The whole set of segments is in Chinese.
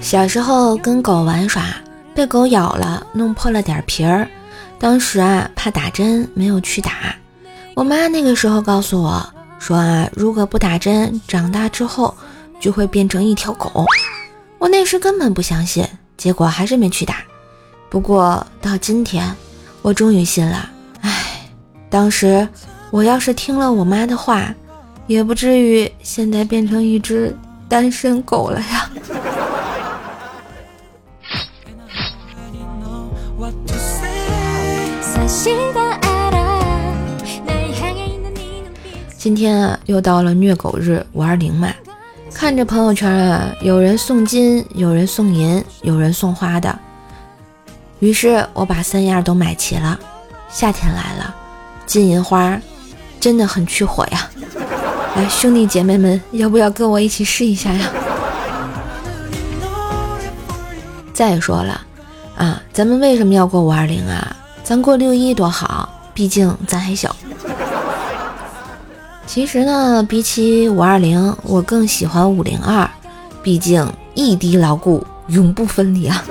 小时候跟狗玩耍，被狗咬了，弄破了点皮儿。当时啊，怕打针，没有去打。我妈那个时候告诉我说啊，如果不打针，长大之后就会变成一条狗。我那时根本不相信，结果还是没去打。不过到今天，我终于信了。唉，当时我要是听了我妈的话。也不至于现在变成一只单身狗了呀。今天啊，又到了虐狗日五二零嘛，看着朋友圈啊，有人送金，有人送银，有人送花的，于是我把三样都买齐了。夏天来了，金银花真的很去火呀。来，兄弟姐妹们，要不要跟我一起试一下呀？再说了，啊，咱们为什么要过五二零啊？咱过六一多好，毕竟咱还小。其实呢，比起五二零，我更喜欢五零二，毕竟一滴牢固，永不分离啊。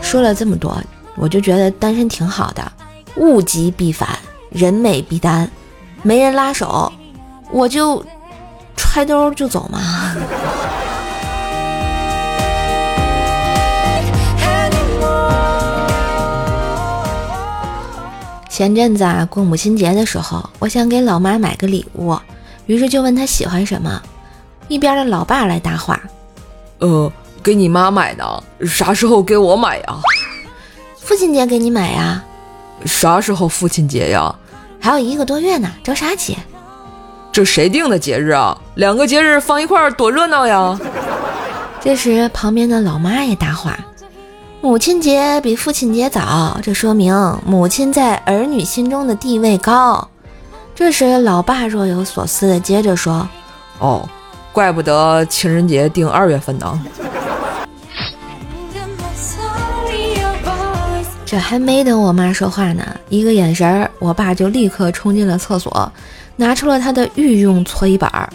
说了这么多，我就觉得单身挺好的，物极必反。人美必单，没人拉手，我就揣兜就走嘛。前阵子啊，过母亲节的时候，我想给老妈买个礼物，于是就问她喜欢什么。一边的老爸来搭话：“呃，给你妈买的，啥时候给我买呀？父亲节给你买呀？啥时候父亲节呀？”还有一个多月呢，着啥急？这谁定的节日啊？两个节日放一块儿多热闹呀！这时旁边的老妈也搭话：“母亲节比父亲节早，这说明母亲在儿女心中的地位高。”这时老爸若有所思的接着说：“哦，怪不得情人节定二月份呢。”这还没等我妈说话呢，一个眼神儿，我爸就立刻冲进了厕所，拿出了他的御用搓衣板儿，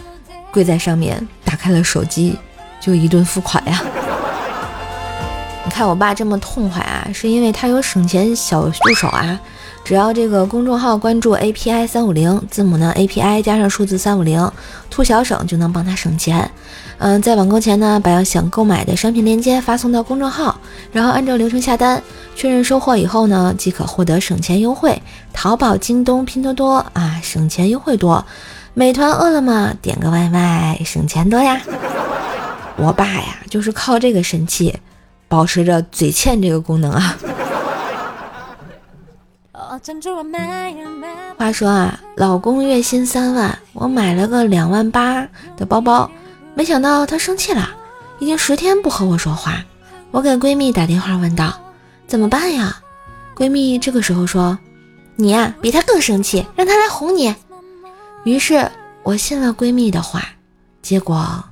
跪在上面，打开了手机，就一顿付款呀。你看我爸这么痛快啊，是因为他有省钱小助手啊。只要这个公众号关注 API 三五零，字母呢 API 加上数字三五零，兔小省就能帮他省钱。嗯，在网购前呢，把要想购买的商品链接发送到公众号，然后按照流程下单，确认收货以后呢，即可获得省钱优惠。淘宝、京东、拼多多啊，省钱优惠多；美团、饿了么点个外卖，省钱多呀。我爸呀，就是靠这个神器，保持着嘴欠这个功能啊。话说啊，老公月薪三万，我买了个两万八的包包，没想到他生气了，已经十天不和我说话。我给闺蜜打电话问道：“怎么办呀？”闺蜜这个时候说：“你呀，比他更生气，让他来哄你。”于是我信了闺蜜的话，结果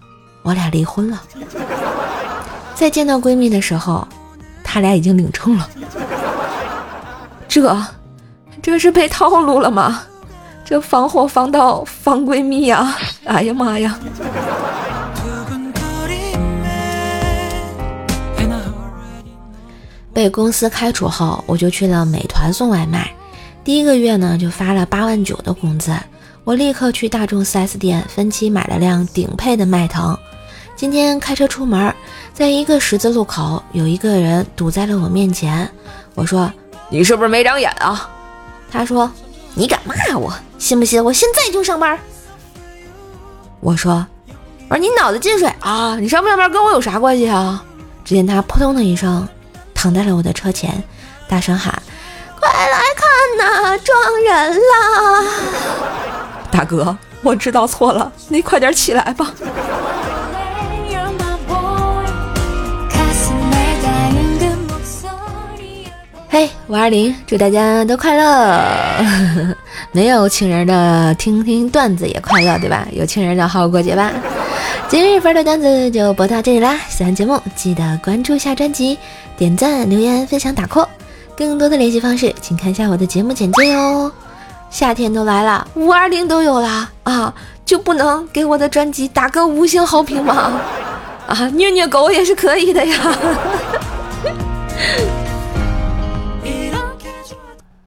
我俩离婚了。再见到闺蜜的时候，他俩已经领证了。这。这是被套路了吗？这防火防盗防闺蜜呀！哎呀妈呀！被公司开除后，我就去了美团送外卖。第一个月呢，就发了八万九的工资。我立刻去大众 4S 店分期买了辆顶配的迈腾。今天开车出门，在一个十字路口，有一个人堵在了我面前。我说：“你是不是没长眼啊？”他说：“你敢骂我，信不信我现在就上班？”我说：“我说你脑子进水啊！你上不上班跟我有啥关系啊？”只见他扑通的一声躺在了我的车前，大声喊：“快来看呐，撞人了！”大哥，我知道错了，你快点起来吧。嘿，五二零，祝大家都快乐！没有情人的听听段子也快乐，对吧？有情人的好好过节吧。今日份的段子就播到这里啦！喜欢节目记得关注下专辑，点赞、留言、分享、打 call。更多的联系方式，请看一下我的节目简介哟。夏天都来了，五二零都有了啊，就不能给我的专辑打个五星好评吗？啊，虐虐狗也是可以的呀。